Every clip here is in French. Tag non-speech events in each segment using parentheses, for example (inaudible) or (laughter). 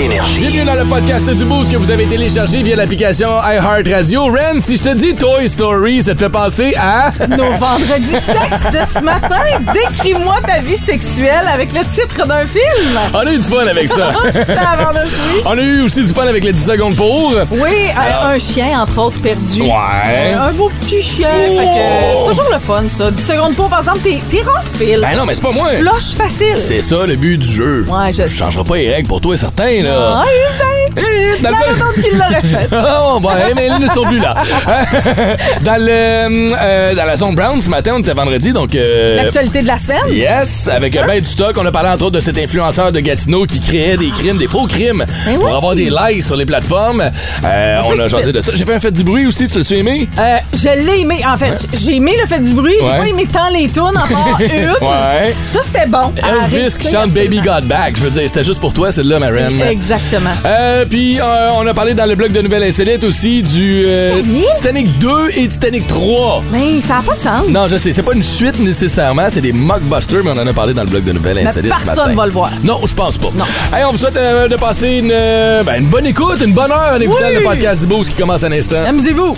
Énergie. Bienvenue dans le podcast du Boost que vous avez téléchargé via l'application iHeartRadio. Ren, si je te dis Toy Story, ça te fait penser à... Nos vendredis sexe de ce matin. Décris-moi ta vie sexuelle avec le titre d'un film. On a eu du fun avec ça. (laughs) On a eu aussi du fun avec les 10 secondes pour. Oui, un, un chien, entre autres, perdu. Ouais. Un beau petit chien. Fait que c'est toujours le fun, ça. 10 secondes pour, par exemple, t'es, t'es rough, Phil. Ben non, mais c'est pas moi. Flush facile. C'est ça le but du jeu. Ouais, je Je changerai pas les règles pour toi, certain, là. Ah, ben, Eh, dans il y en a d'autres qui l'auraient fait. (laughs) Oh, ouais, mais ils ne sont plus là. (laughs) dans le euh, dans la zone Brown ce matin, on était vendredi, donc. euh, L'actualité de la semaine? Yes, avec un ben du stock. On a parlé entre autres de cet influenceur de Gatineau qui créait des crimes, des faux crimes, Ben pour oui. avoir des likes sur les plateformes. Euh, on a jasé de ça. J'ai fait un fait du bruit aussi, tu l'as aimé? Euh, je l'ai aimé. En fait, j'ai aimé le fait du bruit. J'ai Ouais. pas aimé tant les tunes, part (laughs) une. Ouais. Ça, c'était bon. Elvis qui chante Baby. Got Back. Je veux dire, c'était juste pour toi, celle-là, ma reine. Exactement. Euh, puis euh, on a parlé dans le blog de Nouvelles Insolites aussi du euh, Titanic? Titanic 2 et Titanic 3. Mais ça n'a pas de sens. Non, je sais, c'est pas une suite nécessairement, c'est des mockbusters, mais on en a parlé dans le blog de Nouvelles Mais Insolites ce personne matin. va le voir. Non, je pense pas. Non. Hey, on vous souhaite euh, de passer une, euh, ben, une bonne écoute, une bonne heure en écoutant Oui. le podcast du Boost qui commence à l'instant. Amusez-vous.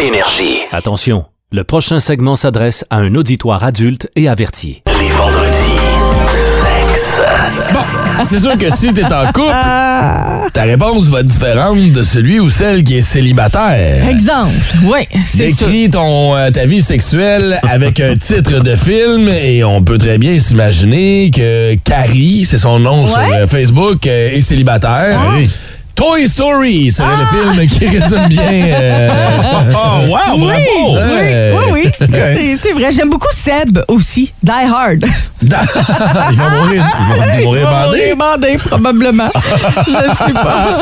Énergie. Attention, le prochain segment s'adresse à un auditoire adulte et averti. Les vendredis. Sexe. (laughs) C'est sûr que si t'es en couple, ta réponse va être différente de celui ou celle qui est célibataire. Exemple. Oui. Décris ton, euh, ta vie sexuelle avec un titre de film et on peut très bien s'imaginer que Carrie, c'est son nom sur Ouais. Ah. euh, Facebook, euh, est célibataire. Toy Story serait le film qui résume bien. euh, Oh, (laughs) wow, bravo! Oui, Ouais. oui, oui. C'est- C'est vrai. J'aime beaucoup Seb aussi. Die Hard. (laughs) il va mourir, il va mourir Il va bandé. mourir bandé, probablement. (laughs) Je sais pas.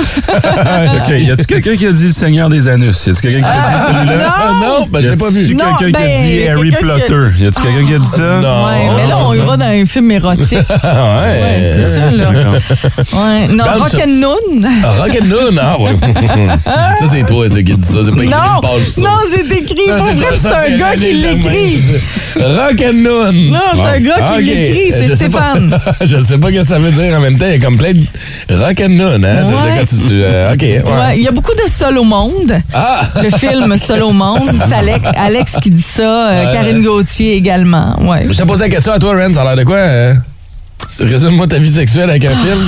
OK, y a-tu quelqu'un qui a dit le Seigneur des Anus? Y a-tu quelqu'un qui a dit celui-là? non. Ah, non, ben, Y j'ai pas vu. Non, quelqu'un qui a ben, dit Harry Potter? Y a-tu quelqu'un qui a dit ça? Non. Ouais, mais là, on y va dans un film érotique. Ah, ouais. Ouais, c'est ça, là. Ouais. Non, Dans Rock ce- and Noon. Ah, ah ouais. (laughs) ça, c'est toi ça, qui dit ça. C'est pas écrit Non, page ça. non, c'est écrit. Ça, Pour vrai, c'est un gars qui l'écrit. Rock'n'Noon. Non, c'est un gars qui Ok. l'écrit, c'est Stéphane. (laughs) je sais pas ce que ça veut dire en même temps. Il y a comme plein de rock'n'noon, hein? Ça Ouais. quand tu. tu euh, OK. Ouais. Ouais, il y a beaucoup de Seul au monde. Ah! Le film Seul au monde. C'est Alex, Alex qui dit ça. euh, Karine Gauthier également. Ouais. Je te pose la question à toi, Ren. Ça a l'air de quoi? euh? Résume-moi ta vie sexuelle avec un film.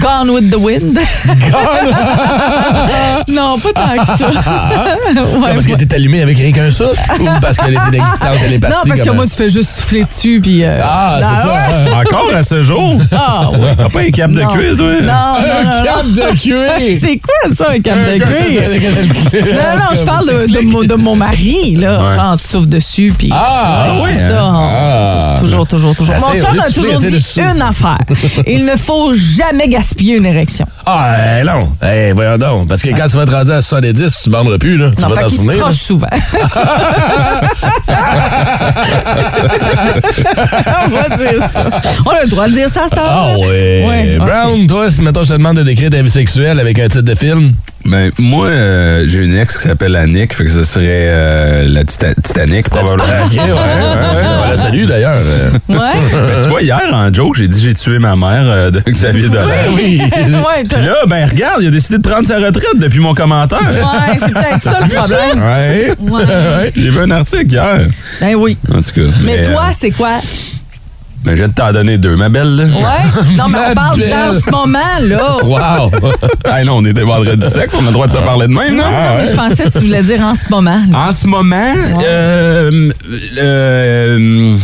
Gone with the Wind. (laughs) non, pas tant que ça. (laughs) Ouais, parce que ouais. t'es allumé avec rien qu'un souffle ou parce qu'elle est inexistante, elle est Non, parce que moi, tu fais juste souffler dessus. Puis, euh, Ah, c'est ça. ouais. hein. Encore à ce jour? Ah, ouais. T'as pas un cap de cuir, toi? Non, non, Un cap de cuir! (laughs) C'est quoi ça, un cap de cuir? Non, non, je parle de, de, mon- de mon mari, là. Ouais. Genre, tu souffles dessus, puis... Ah! Ouais, oui, c'est ça. Ah. Toujours, toujours, toujours. Mon chum a toujours dit une affaire. Il ne faut jamais gaspiller une érection. Ah, eh, non. Eh, voyons donc. Parce que quand tu vas te rendre à 70, tu ne banderas plus, là. Tu Non, vas t'en se souvenir. croche souvent. (laughs) On va dire ça. On a le droit de dire ça à cette heure. Ah ouais. Brown, toi, si mettons je te demande de décrire ta vie sexuelle avec un titre de film. Ben, moi, euh, j'ai une ex qui s'appelle Annick, fait que ce serait euh, la Tita- Titanic, probablement. Ok, ouais, ouais, ouais. On la salue d'ailleurs. Ouais. (laughs) Ben, tu vois, hier, en joke, j'ai dit j'ai tué ma mère euh, de Xavier Dolan. Oui. (laughs) Ouais, Puis là, ben regarde, il a décidé de prendre sa retraite depuis mon commentaire. ouais, c'est peut-être ça le problème. Ouais. Ouais. J'ai vu un article hier. Ben oui. En tout cas. Mais euh, toi, c'est quoi? ben, je viens de t'en donner deux, ma belle. Là. Ouais? Non, mais Ma on parle dans ce moment, là. Wow. (laughs) Ah non, on est des vendredis sexe, on a le droit de se parler de même, non? Non, mais je pensais que tu voulais dire en ce moment. là. En ce moment, euh, euh,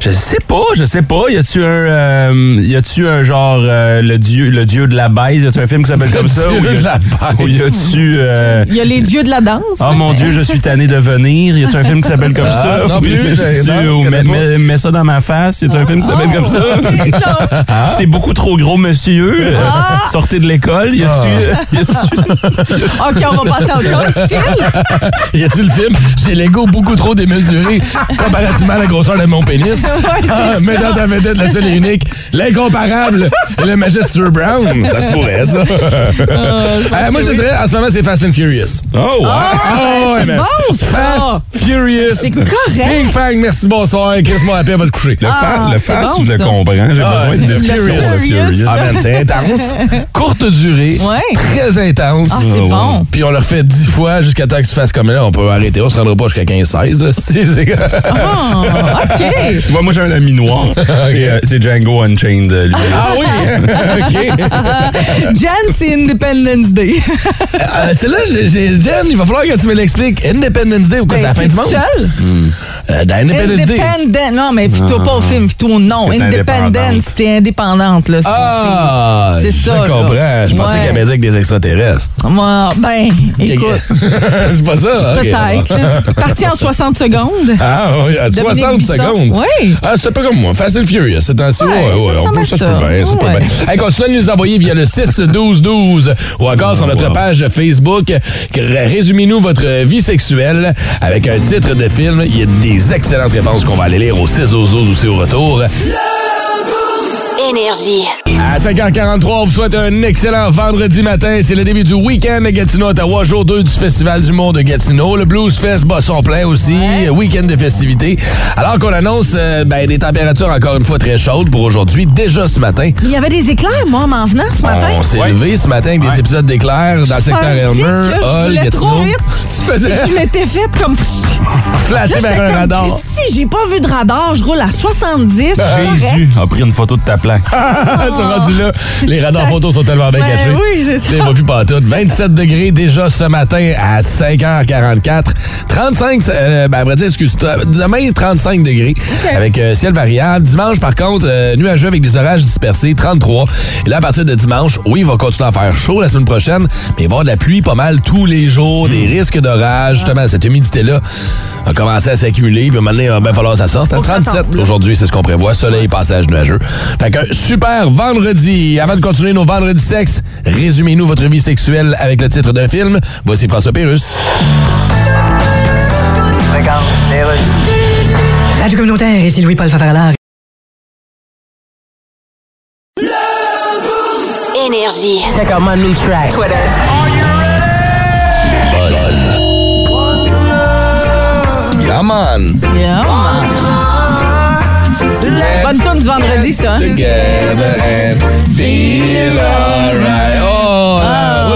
je sais pas, je sais pas. Y a-tu un, euh, y a-tu un genre euh, le dieu, le dieu de la baise? Y a-tu un film qui s'appelle comme ça? dieu Ou y a- de la baise. Ou y a-tu euh, Il y a les dieux de la danse. Oh mon Dieu, je suis tanné de venir. Y a-tu un film qui s'appelle comme Ah, ça? non Ou plus, y a-tu- j'ai- non, ou je mets, connais pas. mets- mets ça dans ma face? Y a-tu un film qui s'appelle comme ça? (laughs) Ah. C'est beaucoup trop gros, monsieur. Ah. Sortez de l'école. Y a-tu, (laughs) y a-tu- (laughs) OK, on va passer à autre chose. Phil? y a-tu le film? J'ai l'ego beaucoup trop démesuré comparativement à la grosseur de mon pénis. Ouais, c'est Ah, mais dans ta vedette, la seule et unique, l'incomparable, et le majestueux Brown. Ça se pourrait, ça. Euh, moi, je dirais, en ce moment, c'est Fast and Furious. Oh, ouais. Ah, c'est man. bon, ça. Fast, Furious. C'est correct. Ping, pang, merci, bonsoir. Chris, mon appel va te coucher. Le, fa- Ah, le c'est fast, bon, je le comprends. J'ai Ah, besoin de. Furious. Ah, man, c'est intense. Courte durée. Ouais. Très intense. Ah, c'est ouais. bon. Puis on le refait dix fois jusqu'à temps que tu fasses comme là. On peut arrêter. On se rendra pas jusqu'à 15-16. là. (laughs) Si, c'est- Ah, OK. Tu moi, j'ai un ami noir. (laughs) C'est euh, c'est Django Unchained, lui. Ah oui! (laughs) OK. Jen, c'est Independence Day. Euh, c'est là, j'ai- Jen, il va falloir que tu me l'expliques. Independence Day ou quoi? c'est la fin du monde? Seul? Euh, dans Independence Day. Independent. Non, mais fais-toi pas au film, fais-toi au nom. Independence, t'es indépendante. Là. C'est- Ah! c'est je ça, là. comprends. Je pensais Ouais. qu'il y avait dit avec des extraterrestres. c'est- Moi, ben, écoute, (laughs) c'est pas ça? Ok, peut-être. Parti en 60 secondes. Ah, oui, à Dominique 60 Bisson. secondes. Oui. Ah, c'est pas comme moi. Fast and Furious. C'est ainsi. Ouais, Ouais, ça ouais, on peut, ça se ça. peut bien. Ça se peut Ouais. bien. Hey, continuez de nous envoyer via le 6-12-12 ou encore sur notre wow. page Facebook. Résumez-nous votre vie sexuelle avec un titre de film. Il y a des excellentes réponses qu'on va aller lire au 6-12-12 aussi au retour. Énergie. À 5h43, on vous souhaite un excellent vendredi matin. C'est le début du week-end à Gatineau, Ottawa, jour 2 du Festival du Monde de Gatineau. Le Blues Fest bat son plein aussi, week-end de festivités. Alors qu'on annonce euh, ben, des températures encore une fois très chaudes pour aujourd'hui, déjà ce matin. Il y avait des éclairs, moi, en m'en venant ce matin. On s'est Ouais. levé ce matin avec des Ouais. épisodes d'éclairs dans le secteur Elmer, Hall, trop Gatineau. vite. (laughs) Tu faisais Je m'étais faite comme... (laughs) flasher Là, vers un comme, radar. Christy, j'ai pas vu de radar, je roule à 70. Jésus a pris une photo de ta plaque. Ils sont rendus là. Les radars photos sont tellement bien cachés. oui, c'est ça. Plus pantoute. 27 degrés déjà ce matin à 5h44. 35, euh, ben, vrai dire, excuse-toi, demain, 35 degrés avec euh, ciel variable. Dimanche, par contre, euh, nuageux avec des orages dispersés, 33. Et là, à partir de dimanche, oui, il va continuer à faire chaud la semaine prochaine, mais il va y avoir de la pluie pas mal tous les jours, des risques d'orage. Justement, cette humidité-là va commencer à s'accumuler, puis à un moment donné, il va bien falloir que ça sorte. Que ça 37 tombe, là. aujourd'hui, c'est ce qu'on prévoit. Soleil, passage nuageux. Fait qu'un super vendredi. Avant de continuer nos vendredis sexe, résumez-nous votre vie sexuelle avec le titre d'un film. Voici François Pérus. Radio communautaire, ici Louis-Paul Favaralard. Énergie. Check out my new track. Twitter. Yeah, man. Yeah, man. Bonne tourne du vendredi, ça. hein? Together and feel alright. Oh, Ah,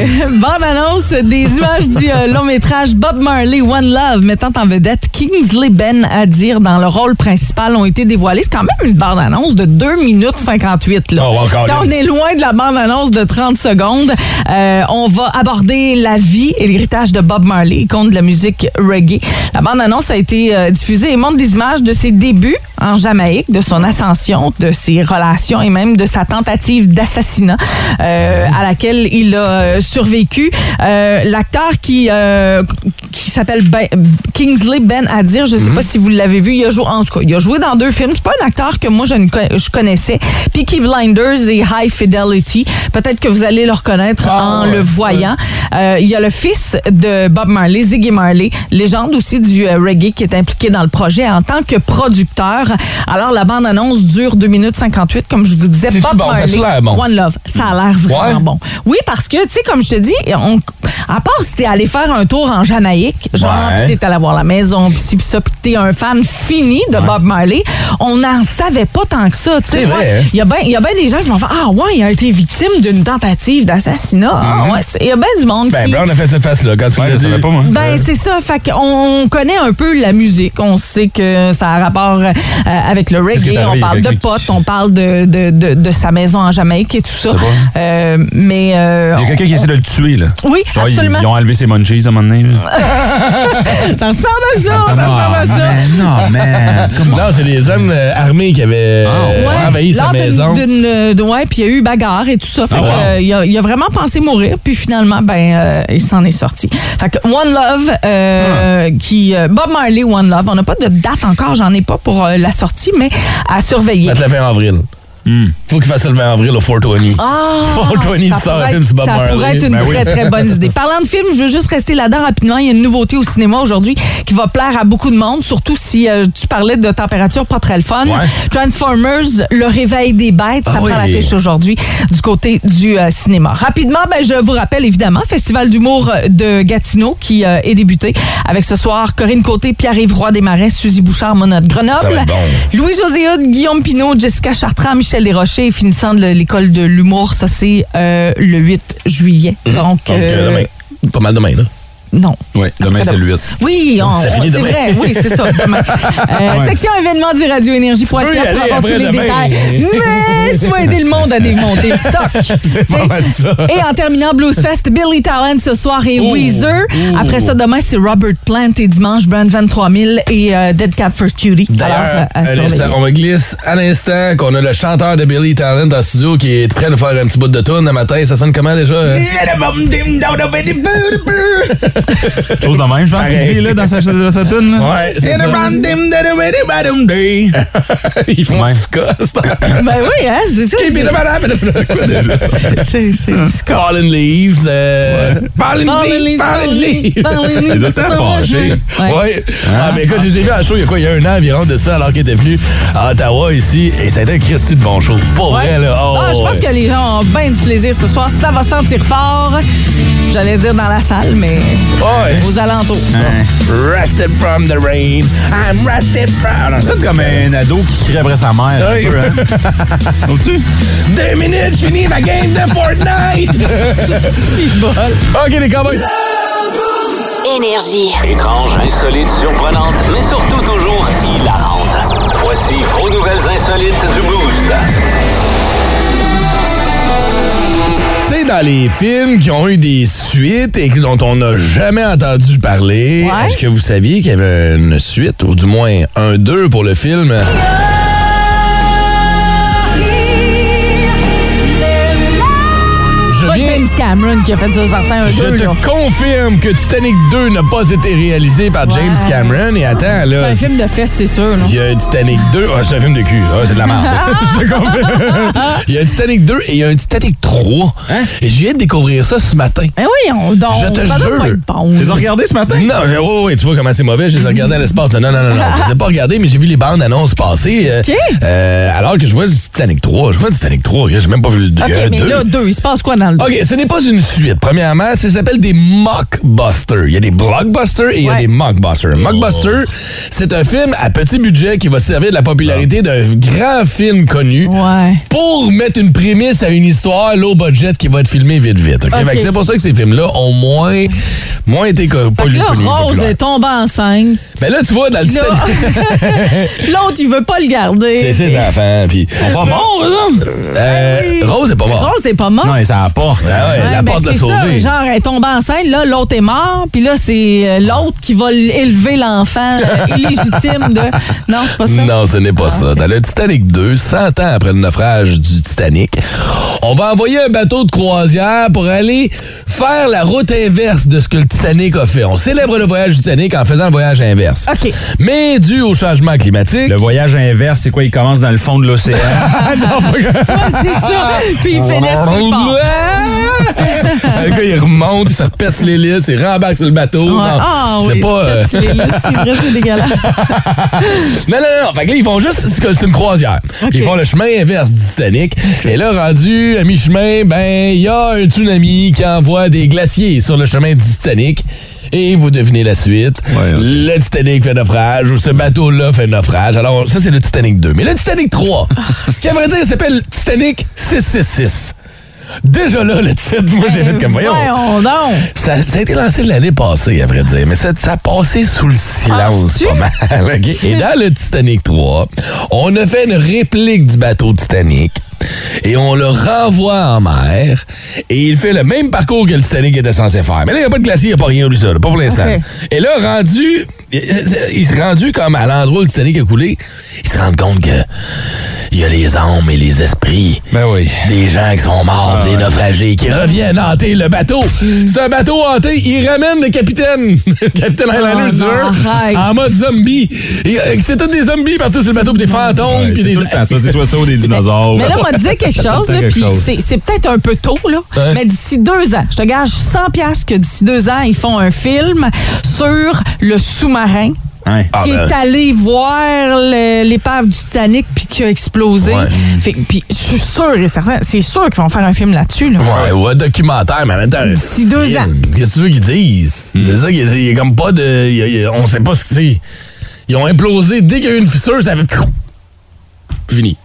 (laughs) Bonne annonce des images du euh, long métrage Bob Marley One Love mettant en vedette Kingsley Ben Adir dans le rôle principal ont été dévoilés. C'est quand même une bande annonce de 2 minutes 58. Là. Oh, encore on est loin de la bande annonce de 30 secondes. Euh, on va aborder la vie et l'héritage de Bob Marley, icône de la musique reggae. La bande annonce a été euh, diffusée et montre des images de ses débuts en Jamaïque, de son ascension, de ses relations et même de sa tentative d'assassinat à laquelle il a survécu. Euh, L'acteur qui euh, qui s'appelle Ben- Kingsley Ben Adir, je sais pas si vous l'avez vu, il a joué en tout cas, il a joué dans deux films. C'est pas un acteur que moi je, ne je connaissais. Peaky Blinders et High Fidelity. Peut-être que vous allez le reconnaître Ah, en ouais, le voyant. Euh, il y a le fils de Bob Marley, Ziggy Marley, légende aussi du euh, reggae qui est impliqué dans le projet en tant que producteur. Alors la bande annonce dure 2 minutes 58 comme je vous disais. Bob bon? Ça Marley, bon? One Love. Ça a l'air vraiment Ouais? bon. Oui, parce que, tu sais, comme je te dis, on, à part si t'es allé faire un tour en Jamaïque, genre, Ouais. t'es allé voir la maison, pis ci, pis ça, pis t'es un fan fini de Bob Marley, on n'en savait pas tant que ça, tu sais. Ouais. hein? Il y a bien y a ben des gens qui vont faire Ah, ouais, il a été victime d'une tentative d'assassinat. Ah, ouais, tu sais, il y a bien du monde Mm-hmm. Ben, qui. Brown a fait cette face-là quand tu Ouais, dit. savais pas, moi. Ben, c'est ça. Fait qu'on connaît un peu la musique. On sait que ça a rapport euh, avec le reggae. On parle de qui- potes, on parle de, de, de, de sa maison en Jamaïque et tout ça. Euh, mais. euh, Il y a quelqu'un qui essaie de le tuer, là. Oui, Genre, ils- absolument. Ils, ont enlevé ses munchies à un moment donné. (laughs) Ça ressemble à ça, ça ressemble à ça. non, man. Come on. Non, c'est des hommes euh, armés qui avaient Ah, envahi sa maison. d'une- euh, ouais, puis il y a eu bagarre et tout ça. Fait Ah, que, wow. euh, il, a, il a vraiment pensé mourir, puis finalement, ben, euh, il s'en est sorti. Fait que One Love, euh, qui euh, Bob Marley One Love, on n'a pas de date encore, j'en ai pas pour euh, la sortie, mais à surveiller. Ça te avril. Faut qu'il fasse le 20 avril au 420. Ah, (laughs) 420 ça pourrait Bob ça Marley. pourrait être une Ben oui. très, très bonne (laughs) idée. Parlant de film, je veux juste rester là-dedans rapidement. Il y a une nouveauté au cinéma aujourd'hui qui va plaire à beaucoup de monde, surtout si euh, tu parlais de température pas très le fun. Ouais. Transformers, le réveil des bêtes, ça Ah prend oui. l'affiche aujourd'hui du côté du euh, cinéma. Rapidement, ben, je vous rappelle évidemment, Festival d'humour de Gatineau qui euh, est débuté avec ce soir Corinne Côté, Pierre-Yves Roy Desmarais, Suzy Bouchard, Mona de Grenoble. Bon. Louis-José Hood, Guillaume Pinot, Jessica Chartrand, Michel Desrochers, et finissant de l'école de l'humour, ça c'est euh, le 8 juillet. Donc, Donc, euh, euh, demain. Pas mal demain, là. Non. Oui, demain, c'est le 8. Oui, on- Ça finit on- c'est demain. vrai, oui, c'est ça, demain. (laughs) Euh, Ouais. Section événements du Radio Énergie pour avoir tous les demain. détails. Mais tu vas aider le monde à démonter le stock. (laughs) C'est pas T'sais. mal ça. Et en terminant, Blues Fest, Billy Talent ce soir et Oh. Weezer. Oh. Après ça, demain, c'est Robert Plant et dimanche, Brand 23000 et euh, Dead Cat for Cutie. Alors, D'ailleurs, euh, on me glisse à l'instant qu'on a le chanteur de Billy Talent en studio qui est prêt à nous faire un petit bout de tune le matin. Ça sonne comment déjà? hein? (laughs) (laughs) Chose de même, je pense qu'il dit là, dans sa, dans sa tune. là. Ouais, c'est ça. (laughs) Ils font Ouais. du ska, c'est un- (laughs) Ben oui, hein, c'est ça. C'est c'est score. Fallen Leaves. Euh... Leaves. Leaves, Fallen Leaves. Fallen Leaves. Ouais. Ah, ben écoute, je les ai vus à show il y a quoi, il y a un an environ de ça, alors qu'il était venu à Ottawa ici, et ça a été un Christy de bon show. Pour Ouais. vrai, là. Oh, Ah, je pense ouais. que les gens ont bien du plaisir ce soir. Ça va sentir fort. J'allais dire dans la salle, mais Ouais. aux alentours. Rested from the rain. I'm rested from. Ah, non, ça, C'est comme un ado qui crie après sa mère. un Oui. peu, hein. (laughs) Trouves-tu? Deux minutes, je finis ma game de Fortnite. (laughs) Si bol. OK, les cowboys. Énergie. Étrange, insolite, surprenante, mais surtout toujours hilarante. Dans les films qui ont eu des suites et dont on n'a jamais entendu parler, Ouais. est-ce que vous saviez qu'il y avait une suite, ou du moins un 2 pour le film? Cameron qui a fait ça certain un je deux, te là. confirme que Titanic 2 n'a pas été réalisé par James. Cameron. Et attends, C'est là, un film de fesses, c'est sûr. là. il y a un Titanic 2. Ah, c'est un film de cul. Ah, c'est de la merde. (laughs) (laughs) Je te confirme. il y a un Titanic 2 et il y a un Titanic 3. Et je viens de découvrir ça ce matin. Ben oui, on donc, Je te ça jure. pas être bon. Tu les as regardés ce matin? Non, mais oui, oui, tu vois comment c'est mauvais. Je les ai regardés à l'espace. Non, non, non, non. Je les ai pas regardés, mais j'ai vu les bandes annonces passer. euh, OK. euh, alors que je vois le Titanic 3. Je vois le Titanic 3. J'ai même pas vu le 2. OK, mais là, deux, il se passe quoi dans le? OK, ce n'est pas une suite. Premièrement, ça s'appelle des mockbusters. Il y a des blockbusters et il y a Ouais. des mockbusters. Un mockbuster, c'est un film à petit budget qui va servir de la popularité d'un grand film connu Ouais. pour mettre une prémisse à une histoire low budget qui va être filmée vite vite. C'est pour ça que ces films-là ont moins, moins été co- pas Fait que là, connus, Rose populaires. est tombée enceinte. Mais là, tu vois, dans le (laughs) L'autre, il veut pas le garder. c'est ses enfants. Puis, Pas bon, là? euh, Rose est pas morte. Rose est pas morte. Non, c'est à la porte. Ah Ouais, la ben porte l'a c'est ça, genre, elle est tombée enceinte, là, l'autre est mort, puis là, c'est euh, l'autre qui va élever l'enfant euh, illégitime de... Non, c'est pas ça? Non, ce n'est pas Ah, ça. Dans le Titanic 2, 100 ans après le naufrage du Titanic, on va envoyer un bateau de croisière pour aller faire la route inverse de ce que le Titanic a fait. On célèbre le voyage du Titanic en faisant le voyage inverse. OK. Mais dû au changement climatique... Le voyage inverse, c'est quoi? Il commence dans le fond de l'océan? (laughs) Non, pas que- Ouais, c'est ça. Puis il finit sur (laughs) le gars, il remonte, il se repète sur l'hélice, il rembarque sur le bateau. Ouais. Non, Ah c'est oui, pas... euh, c'est vrai, c'est dégueulasse. (laughs) Non, non, non. Fait que là, ils vont juste. C'est c'est une croisière. Ils font le chemin inverse du Titanic. Et là, rendu à mi-chemin, ben, il y a un tsunami qui envoie des glaciers sur le chemin du Titanic. Et vous devinez la suite. Ouais. Le Titanic fait naufrage ou ce bateau-là fait naufrage. Alors, ça, c'est le Titanic 2. Mais le Titanic 3, qui, à vrai dire, s'appelle Titanic 666. Déjà là, le titre, moi, j'ai fait comme voyons. Voyons donc. Ça, ça a été lancé l'année passée, à vrai dire, mais ça, ça a passé sous le silence pas mal. (laughs) Et dans le Titanic 3, on a fait une réplique du bateau Titanic et on le renvoie en mer et il fait le même parcours que le Titanic était censé faire. Mais là, il n'y a pas de glacier, il n'y a pas rien de ça, là, pas pour l'instant. Et là, rendu, il, il s'est rendu comme à l'endroit où le Titanic a coulé, il se rend compte que il y a les âmes et les esprits. Ben oui. Des gens qui sont morts, Ah des naufragés, qui reviennent hanter le bateau. C'est un bateau hanté, il ramène le capitaine, (laughs) le capitaine Highlander Oh du jeu, en mode zombie. Euh, C'est tous des zombies partout sur le bateau, pis des fantômes, Ouais, puis des... tout le temps ça, c'est soit ça ou des dinosaures. Mais là, on m'a dit quelque chose, là, puis c'est peut-être un peu tôt, là, Ouais. mais d'ici deux ans, je te gage 100 piastres que d'ici deux ans, ils font un film sur le sous-marin Hein? Ah, qui ben. est allé voir l'épave du Titanic puis qui a explosé. Ouais. Puis je suis sûre et certain, c'est sûr qu'ils vont faire un film là-dessus. Là. Ouais, ou un documentaire, mais en même temps. un D'ici deux film. ans. Qu'est-ce que tu veux qu'ils disent? C'est ça, qu'il y a- il y a comme pas de. il y a- il y a- on sait pas ce que c'est. Ils ont implosé. Dès qu'il y a eu une fissure, ça fait. (laughs) Fini.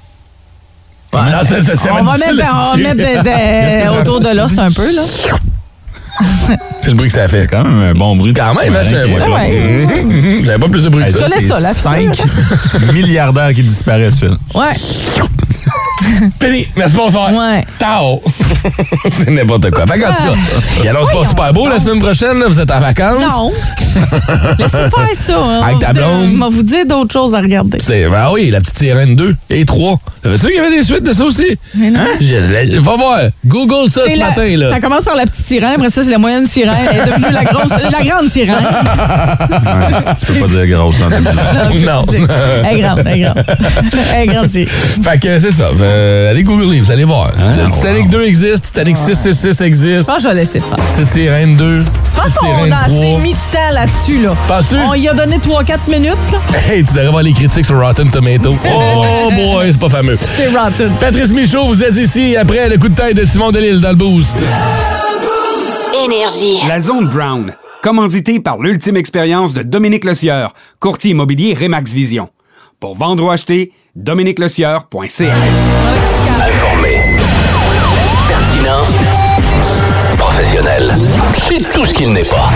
Ça, ça, ça on va mettre, on mettre de- (laughs) autour de l'os un peu. Là. (laughs) C'est le bruit que ça fait. quand même un bon bruit. Quand même, hein, je- ouais. (laughs) J'avais pas plus de bruit que ça. Laisse ça, la c'est fissure. 5 milliardaires qui disparaissent, Phil. Ouais. (laughs) Fini. Merci, bonsoir. Ouais. Tao. (laughs) c'est n'importe quoi. Fait qu'en tout cas, il annonce pas super beau la semaine prochaine. là. Vous êtes en vacances. Non. Laissez faire ça. hein. Avec ta blonde. On va vous dire d'autres choses à regarder. C'est, ben oui, la petite sirène 2 et 3. Savais-tu qu'il y avait des suites de ça aussi? Mais non. Je- Va voir. Google ça C'est ce la- matin, là. Ça commence par la petite sirène, après ça, c'est la moyenne sirène. Elle est devenue la grosse, la grande sirène. Tu peux pas dire grosse en 2020. (laughs) Non. Elle est grande, elle est grande. Elle est grande sirène. Fait que c'est ça. Euh, allez googler, vous allez voir. Ah, Le Titanic wow. 2 existe, Titanic 666 Je existe, que je vais laisser faire. Petite Sirène 2, Je pense Petite qu'on a assez 3. mis de temps là-dessus. Là. Penses-tu? On y a donné 3-4 minutes. là. Hey, tu devrais voir les critiques sur Rotten Tomato. (laughs) Oh boy, c'est pas fameux. C'est rotten. Patrice Michaud, vous êtes ici après le coup de tête de Simon Delille dans le boost. Énergie. La Zone Brown, commanditée par l'ultime expérience de Dominique Lecieur, courtier immobilier Remax Vision. Pour vendre ou acheter, dominiquelecieur.ca. Informé. Professionnel. C'est tout ce qu'il n'est pas.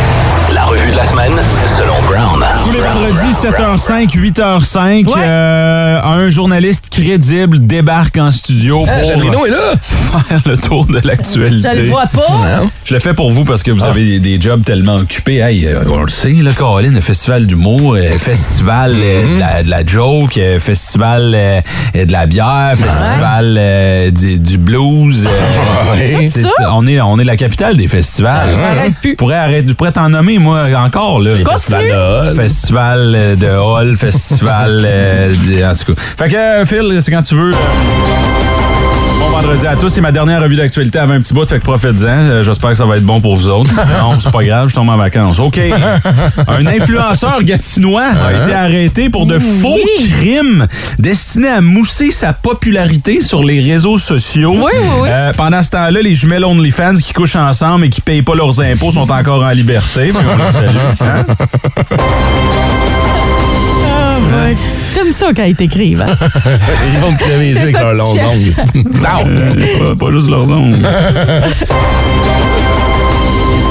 La revue de la semaine, selon Brown. Tous les vendredis, 7h05, 8h05, Ouais. euh, un journaliste crédible débarque en studio Ah, pour est là. (laughs) faire le tour de l'actualité. Je le vois pas. Je le fais pour vous parce que vous avez des, des jobs tellement occupés. Hey, euh, on le sait, là, Caroline, le festival d'humour, euh, festival euh, de, la, de la joke, euh, festival euh, de la bière, festival euh, du, du blues. euh, (laughs) Ouais. ça? on, est, on est la capitale des festivals. Ça arrête plus. Je pourrais, arrêter- pourrais t'en nommer, moi, encore. Là. Festival de Hall. Festival euh, de Hall, (laughs) festival euh, de, en tout cas. Fait que, euh, Phil, c'est quand tu veux. Bon vendredi à tous, c'est ma dernière revue d'actualité avant un petit bout, fait que profitez-en. Euh, J'espère que ça va être bon pour vous autres. (laughs) Sinon, c'est pas grave, je tombe en vacances. OK. (laughs) Un influenceur gatinois a été arrêté pour de faux crimes destinés à mousser sa popularité sur les réseaux sociaux. Oui, oui, oui. Euh, pendant ce temps-là, les jumelles OnlyFans qui couchent ensemble et qui payent pas leurs impôts sont encore en liberté. Les salue, hein? (laughs) Ah, ouais. T'aimes ça quand ils t'écrivent. Hein? (laughs) Ils vont te crever les yeux C'est avec leurs longs ongles. (laughs) Euh, pas, pas juste leurs ongles. (laughs)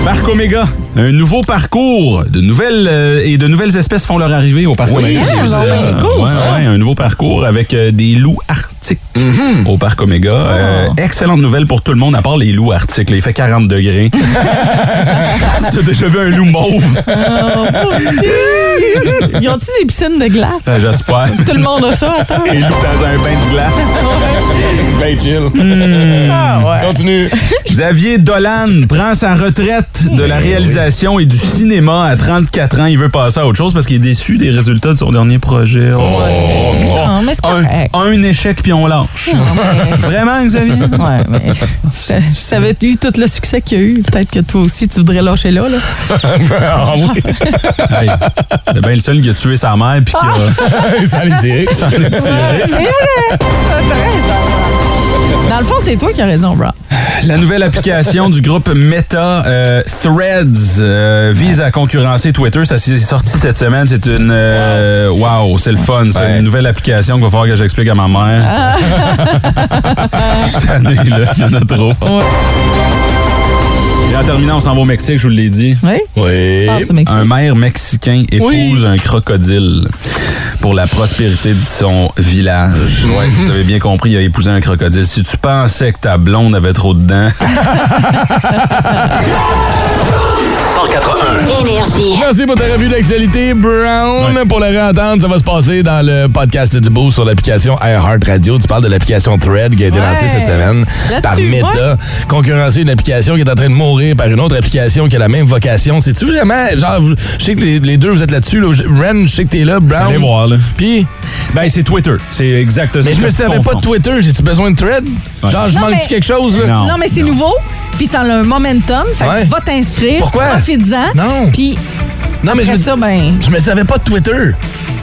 Parc Omega, un nouveau parcours. De nouvelles euh, et de nouvelles espèces font leur arrivée au Parc Omega. Ah, vu bon, ça. ben, cool, Ouais, ça. ouais, un nouveau parcours avec euh, des loups arctiques au Parc Omega. Euh, excellente nouvelle pour tout le monde, à part les loups arctiques. là. il fait 40 degrés. (laughs) tu as déjà vu un loup mauve? Ils ont-ils des piscines de glace? Euh, J'espère. Tout le monde a ça, (laughs) attends. Les loups dans un bain de glace. Ben chill. Continue. Xavier Dolan prend sa retraite de la réalisation et du cinéma à 34 ans. Il veut passer à autre chose parce qu'il est déçu des résultats de son dernier projet. Oh, Non, mais un, un échec puis on lâche. Vraiment, Xavier? Ouais, mais (laughs) si t'avais eu tout le succès qu'il y a eu, peut-être que toi aussi, tu voudrais lâcher là. là. Ah oui. Hey, c'est bien le seul qui a tué sa mère puis qui a... (laughs) Ça allait dire. s'en est tiré. C'est vrai! Dans le fond, c'est toi qui as raison, bro. La nouvelle application du groupe Meta, euh, Threads, euh, vise à concurrencer Twitter. Ça s'est sorti cette semaine. C'est une... euh, wow, c'est le fun. C'est Ouais. une nouvelle application qu'il va falloir que j'explique à ma mère. (laughs) Je suis tanné, là. Il y en a trop. Et en terminant, on s'en va au Mexique, je vous l'ai dit. Oui? Oui. Ah. Un maire mexicain épouse Oui. un crocodile pour la prospérité de son village. Ouais, vous avez bien compris, il a épousé un crocodile. Si tu pensais que ta blonde avait trop dedans, (laughs) 181. Énergie. merci pour ta revue d'actualité, Brown. Pour la réentendre, ça va se passer dans le podcast du Boost sur l'application iHeart Radio. Tu parles de l'application Thread qui a été Ouais. lancée cette semaine par Meta. ouais. Concurrencer une application qui est en train de mourir par une autre application qui a la même vocation. C'est-tu vraiment. Genre, je sais que les, les deux, vous êtes là-dessus. Là. Ren, je sais que t'es là. Brown. Allez voir, là. Puis? Ben, c'est Twitter. C'est exactement Mais je me savais pas de Twitter. J'ai-tu besoin de Thread? Ouais. Genre, je Non, manque mais- quelque chose, là? Non. Non, mais c'est nouveau, puis ça a un momentum. Fait que Ouais. va t'inscrire. Pourquoi? Profites-en. Non. Puis Non, mais je ça, ben. je me savais pas de Twitter.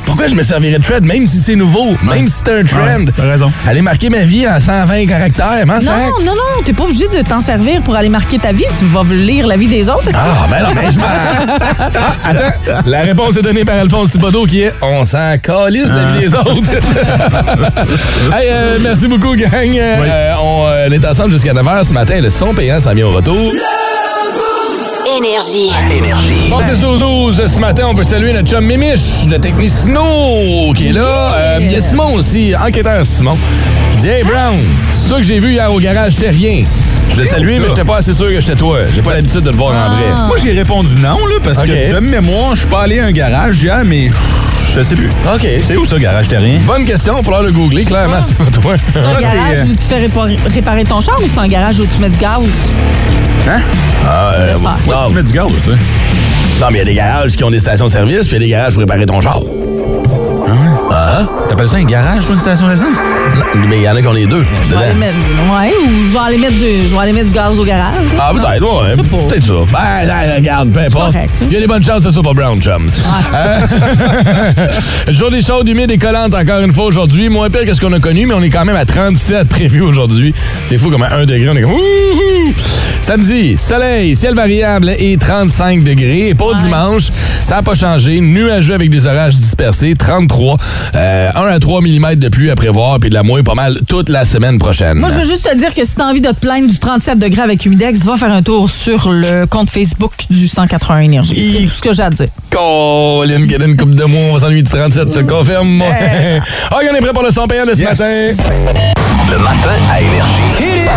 Pourquoi je me servirais de Thread, même si c'est nouveau, même si c'est un trend? Ouais, t'as raison. Aller marquer ma vie en 120 caractères, hein? Non, non, non, t'es pas obligé de t'en servir pour aller marquer ta vie. Tu vas lire la vie des autres. Ah, ben non, mais je m'en... (laughs) Ah, attends, la réponse est donnée par Alphonse Thibodeau qui est « On s'en calisse la vie des autres. (laughs) » Hey, euh, merci beaucoup, gang. Euh, on euh, est ensemble jusqu'à 9h ce matin. Le son payant s'en vient au retour. Énergie. Énergie. Bon, c'est 12 Ce matin, on veut saluer notre chum Mimiche de Technicino qui est là. Euh, Il y a Simon aussi, enquêteur Simon, qui dit Hey Brown, c'est ça que j'ai vu hier au garage Terrien. Je te saluer, mais j'étais pas assez sûr que j'étais toi. J'ai pas l'habitude de te voir en vrai. Moi, j'ai répondu non, là, parce que de mémoire, je suis pas allé à un garage hier, mais je sais plus. OK. C'est où ça, garage terrien? Bonne question, il va falloir le googler, clairement, c'est pas toi. C'est un garage euh, où tu fais réparer, réparer ton char ou c'est un garage où tu mets du gaz? Hein? Ah, euh, si tu mets du gaz, toi. non, mais il y a des garages qui ont des stations-service, puis il y a des garages pour réparer ton char. T'appelles ça un garage, toi, une station d'essence? Mais il y en a qui ont les deux. Je vais aller mettre, ouais, ou je vais aller mettre du, je vais aller mettre du gaz au garage. Ah, peut-être, ouais. Peut-être ça. Ben, regarde, peu importe. Il y a des bonnes chances que ça pas Brown, chum. Euh, (laughs) journée chaude, humide et collante encore une fois aujourd'hui. Moins pire que ce qu'on a connu, mais on est quand même à 37 prévus aujourd'hui. C'est fou comme à 1 degré, on est comme wouhou! Samedi, soleil, ciel variable et 35 degrés. Et pour dimanche, ça n'a pas changé. Nuageux avec des orages dispersés, 33. Euh, 1 à 3 mm de pluie à prévoir, puis de la mouille pas mal toute la semaine prochaine. Moi, je veux juste te dire que si t'as envie de te plaindre du 37 degrés avec Humidex, va faire un tour sur le compte Facebook du 181 Énergie. C'est tout ce que j'ai à dire. Colin, a une coupe de mois, on va s'ennuyer du 37, je te le confirme. (laughs) (laughs) OK, on est prêt pour le son payant de ce Yes. matin. Le matin à Énergie.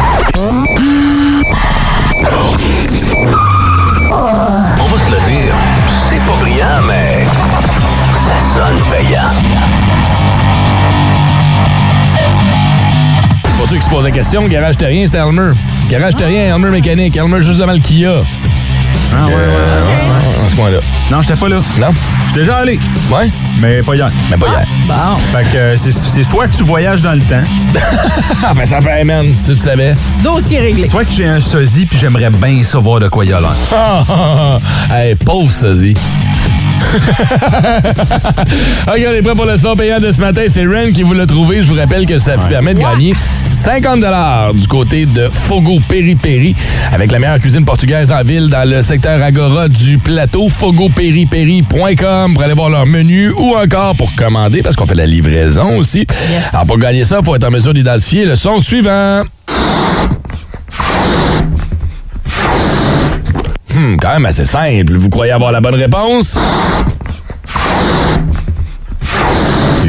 On va se le dire, c'est pas brillant, mais ça sonne payant. Ceux qui se posent la question, Garage Terrien, c'était Elmer. Garage Terrien, Elmer mécanique, Elmer juste devant le Kia. Ah, ouais, ouais, ouais. Dans ce coin-là. Non, j'étais pas là. Non? J'étais déjà allé, Ouais? mais pas hier. Mais pas hier. Bon. Fait que euh, c'est- c'est soit que tu voyages dans le temps, (laughs) Ah, ben ça peut, man, si tu savais. Dossier réglé. soit que j'ai un sosie puis j'aimerais bien savoir de quoi il a l'air. Ah, ah, ah. hey, pauvre sosie. (laughs) OK, on est prêt pour le son payant de ce matin. C'est Ren qui vous l'a trouvé. Je vous rappelle que ça vous permet de gagner 50 du côté de Fogo Peri Peri avec la meilleure cuisine portugaise en ville dans le secteur Agora du plateau. fogoperiperi.com pour aller voir leur menu ou encore pour commander parce qu'on fait la livraison aussi. Yes. Alors, pour gagner ça, il faut être en mesure d'identifier le son suivant. Hmm, quand même assez simple. Vous croyez avoir la bonne réponse?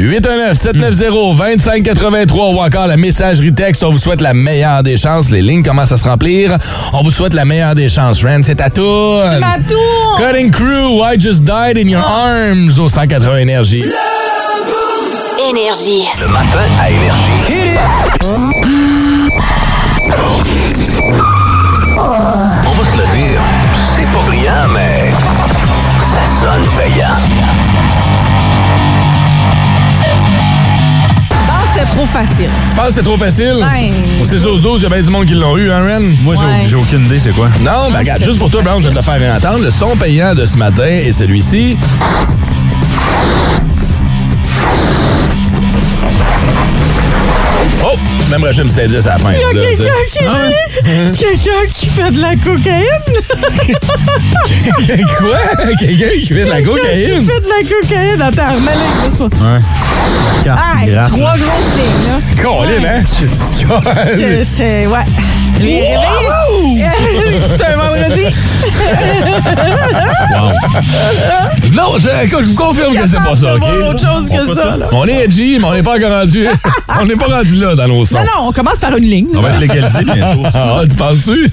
819-790-2583 ou encore la messagerie texte. On vous souhaite la meilleure des chances. Les lignes commencent à se remplir. On vous souhaite la meilleure des chances. Ren, c'est à tout. C'est ma tour! Cutting Crew, I Just Died in Your Arms au 180 Énergie. Énergie. Le matin à Énergie. On va se le dire, c'est pas brillant, mais ça sonne payant. Trop facile. Je pense que c'est trop facile. Ben, Au Cézozo, il y a bien du monde qui l'ont eu, hein, Ren? Moi, j'ai Ouais. j'ai aucune idée c'est quoi. Non, ben regarde, juste pour toi, Brown, je vais te le faire entendre. Le son payant de ce matin est celui-ci. Même Rachel me dit à la fin. là, tu sais. Quelqu'un qui dit... Quelqu'un qui fait de la cocaïne? Quoi? Quelqu'un qui fait de la Quelqu'un cocaïne? qui fait de la cocaïne. Attends, remets-le. ça. Ouais. Ah, trois là. grosses lignes, là. Colin, hein? C'est- C'est... Ouais. Lui réveillé. (laughs) C'est un vendredi. Non, je, écoute, je vous confirme que c'est pas ça, OK? autre chose que ça. là. On est edgy, mais on n'est pas encore rendu. on n'est pas rendu là dans nos sons. Non, non, on commence par une ligne. On va être légalisé bientôt. (laughs) Ah, tu penses-tu?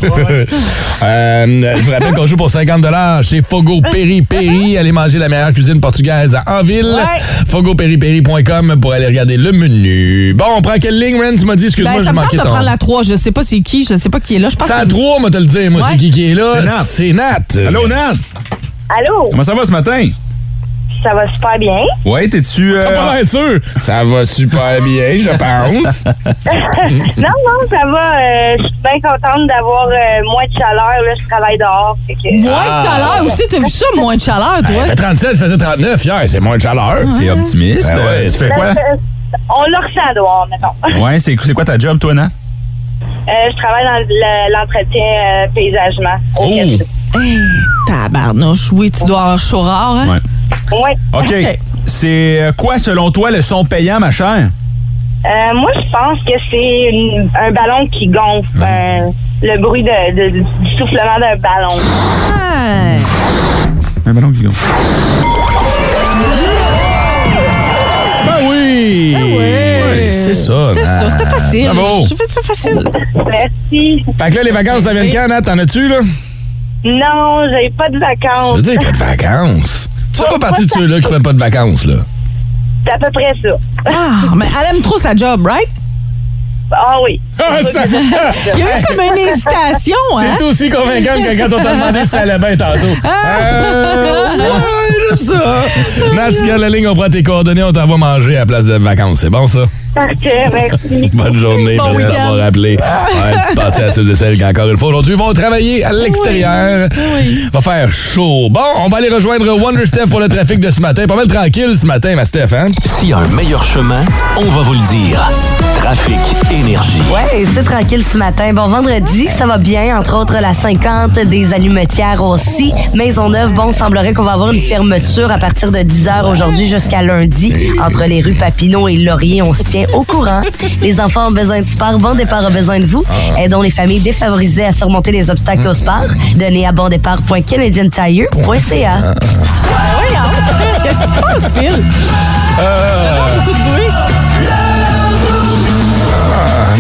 Euh, je vous rappelle qu'on joue pour 50 chez Fogo Peri Peri. (laughs) Allez manger la meilleure cuisine portugaise à Anville. Ouais. FogoPeriPeri.com pour aller regarder le menu. Bon, on prend quelle ligne, Ren? Tu m'as dit, excuse-moi, Ben, j'ai ça me tente de ton... prendre la 3. Je sais pas c'est qui, je sais pas qui est là. Je pense C'est à que- 3, moi, te le dire. Moi, Ouais. c'est qui qui est là? C'est Nat. C'est Nat. Allô, Nat? Allô, Comment ça va ce matin? ça va super bien. Ouais, t'es-tu. euh, pas sûr. Ça va super bien, je pense. (laughs) non, non, ça va. euh, je suis bien contente d'avoir euh, moins de chaleur. Là, je travaille dehors. fait que- Moins Ah. de chaleur aussi? T'as vu ça, moins de chaleur, toi? fait 37, je faisais 39 hier. C'est moins de chaleur. C'est optimiste. Ben ouais. Euh, tu fais quoi? On le ressent dehors, mettons. Ouais, c'est c'est quoi ta job, toi, Nat? Euh, je travaille dans le- l'entretien euh, paysagement au Oh. Hey, tabarnouche. Oui, tu dois avoir chaud rare, hein? Ouais. Oui. OK. OK. C'est euh, quoi, selon toi, le son payant, ma chère? Euh, moi, je pense que c'est un ballon qui gonfle. euh, le bruit de, de- du soufflement d'un ballon. Un ballon qui gonfle. Ben oui! C'est ça. C'est ça, c'était facile. Bravo. Je fais ça facile. Merci. Fait que là, les vacances, ça vient quand, Nat? T'en as-tu, là? Non, j'ai pas de Je vacances. veux dire, pas de vacances. Tu fais pas Pas- partie de ceux-là qui prennent pas de vacances, là. C'est à peu près ça. Ah, mais elle aime trop sa job, right? Ah oui. Ah, ça- Il y a eu comme une hésitation, hein? T'es aussi convaincante que quand on t'a demandé si ça allait bien tantôt. Euh, ouais, j'aime ça. (laughs) Nat, tu la ligne, on prend tes coordonnées, on t'envoie manger à la place de vacances. C'est bon, ça? Parfait, merci. (laughs) Bonne journée, Bon merci d'avoir rappelé. Ouais, petite pensée à ceux et celles qui, encore une fois, aujourd'hui, vont travailler à l'extérieur. Va faire chaud. Bon, on va aller rejoindre Wonder Steph pour le trafic de ce matin. Pas mal tranquille ce matin, ma Steph, hein? S'il y a un meilleur chemin, on va vous le dire. Trafic Énergie. Ouais, c'est tranquille ce matin. Bon, vendredi, ça va bien. Entre autres, la 50 des allumetières aussi. Maisonneuve, bon, semblerait qu'on va avoir une fermeture à partir de 10 h aujourd'hui jusqu'à lundi. Entre les rues Papineau et Laurier, on se tient au courant. Les enfants ont besoin de sport. Bon départ a besoin de vous. Aidons les familles défavorisées à surmonter les obstacles au sport. Donnez à bondépart.canadiantire.ca. Oui, hein? Qu'est-ce qui se passe, Phil? Beaucoup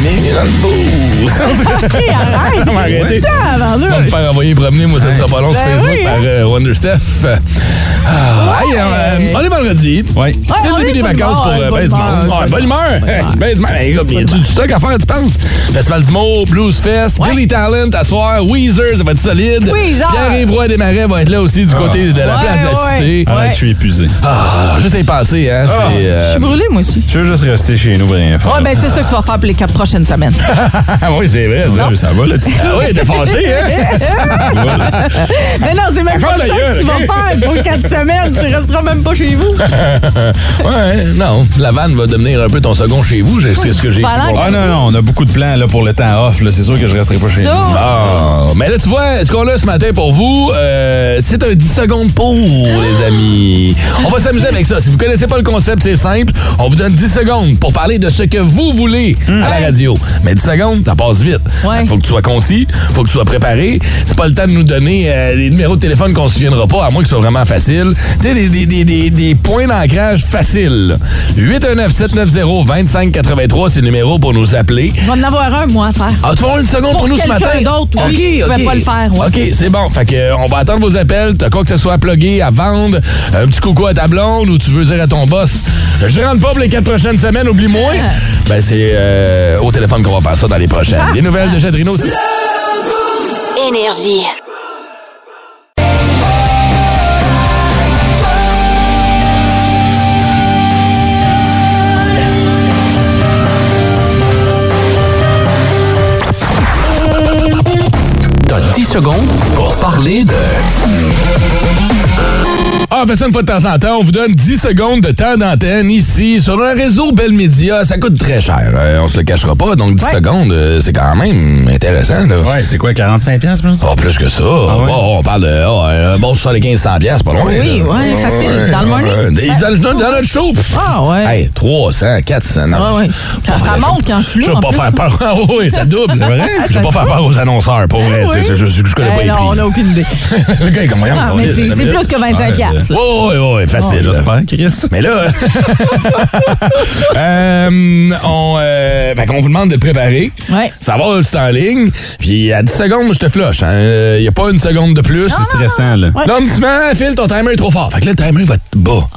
de bruit. On est dans le boost. OK, arrête. On va arrêter. Tabarnouche. On va me faire envoyer promener, moi, ça sera pas long sur Ben Facebook oui, par hein? euh, Wonder Steph. Ah, hey, euh, on est vendredi. Ouais. C'est le début des vacances pour euh, bonne ben du monde. humeur, bonne. (laughs) Ben du monde. Y a du stock à faire, tu penses? Festival du mot, Blues Fest, Ouais. Billy Talent à soir, Weezer, ça va être solide. Weezer. Pierre-Yves Roy Desmarais va être là aussi du côté de la place de la. Cité. Ah, je suis épuisé. Ah, juste y penser, hein. C'est. Je euh, suis brûlée, moi aussi. Je veux juste rester chez nous, rien faire. Ouais, ben c'est ça que tu vas faire pour les quatre prochaines semaines. (laughs) Oui, c'est vrai, ça. Va, là, tu Ah oui, t'es fâché, hein? (laughs) Mais non, c'est même pas ça que tu vas faire pour quatre semaines. Tu resteras même pas chez vous. (laughs) ouais, non. La vanne va devenir un peu ton second chez vous, c'est ce que j'ai Ah non, non, on a beaucoup de plans là, pour le temps off. là. C'est sûr que je resterai pas chez Ça. nous. Ah, mais là, tu vois, ce qu'on a ce matin pour vous, euh, c'est un 10 secondes pour, les amis. On va s'amuser avec ça. Si vous connaissez pas le concept, c'est simple. On vous donne 10 secondes pour parler de ce que vous voulez à la radio. Mais 10 secondes, ça passe vite. Ouais. Faut que tu sois concis, faut que tu sois préparé. C'est pas le temps de nous donner euh, les numéros de téléphone qu'on se souviendra pas, à moins que ce soit vraiment facile. Tu sais, des, des, des, des, points d'ancrage faciles. 819-790-2583, c'est le numéro pour nous appeler. Je vais en avoir un, moi, à faire. Ah, tu vas avoir une seconde pour, Pour nous ce matin? d'autre, oui. OK, OK. pas le faire, ouais. OK, c'est bon. Fait que, euh, on va attendre vos appels. T'as quoi que ce soit à plugger, à vendre, un petit coucou à ta blonde ou tu veux dire à ton boss, je rentre pas pour les quatre prochaines semaines, oublie-moi. ben, c'est euh, au téléphone qu'on va faire ça dans les prochaines. Les nouvelles de Chadrino. c'est- Énergie. T'as 10 secondes pour parler de... Ah, on fait ça une fois de temps en temps. On vous donne 10 secondes de temps d'antenne ici sur un réseau Bell Media. Ça coûte très cher. Euh, on se le cachera pas. Donc 10 secondes, euh, c'est quand même intéressant. Là. Ouais, c'est quoi, 45 pièces, pense? Oh, plus que ça. Oh, on parle de oh, un bon 75-100 pièces, pas loin. Oui, là. ouais, facile. Ouais, Dans le morning. ouais. Dans, le- dans notre show. Ah, ouais. Hey, 300, 400. Non, Ouais, ouais. Quand ça monte, quand je suis là, Je veux pas faire peur. (laughs) Ah oui, ça double. C'est vrai? Je veux pas faire peur aux annonceurs, pour vrai. Je, connais pas Eh les non, prix. on n'a aucune idée. (laughs) Le gars, comment Ah, mais c'est c'est plus que 25 piastres. Oui, oui, oui, facile. Oh, J'espère, Chris. Mais là, (laughs) euh, on, euh, fait vous demande de le préparer. Ouais. Ça va, c'est en ligne. Puis à 10 secondes, je te flush. Il n'y a pas une seconde de plus. C'est stressant, là. Ouais. Là, Ah, Phil, ton timer est trop fort. Fait que là, le timer va être bas.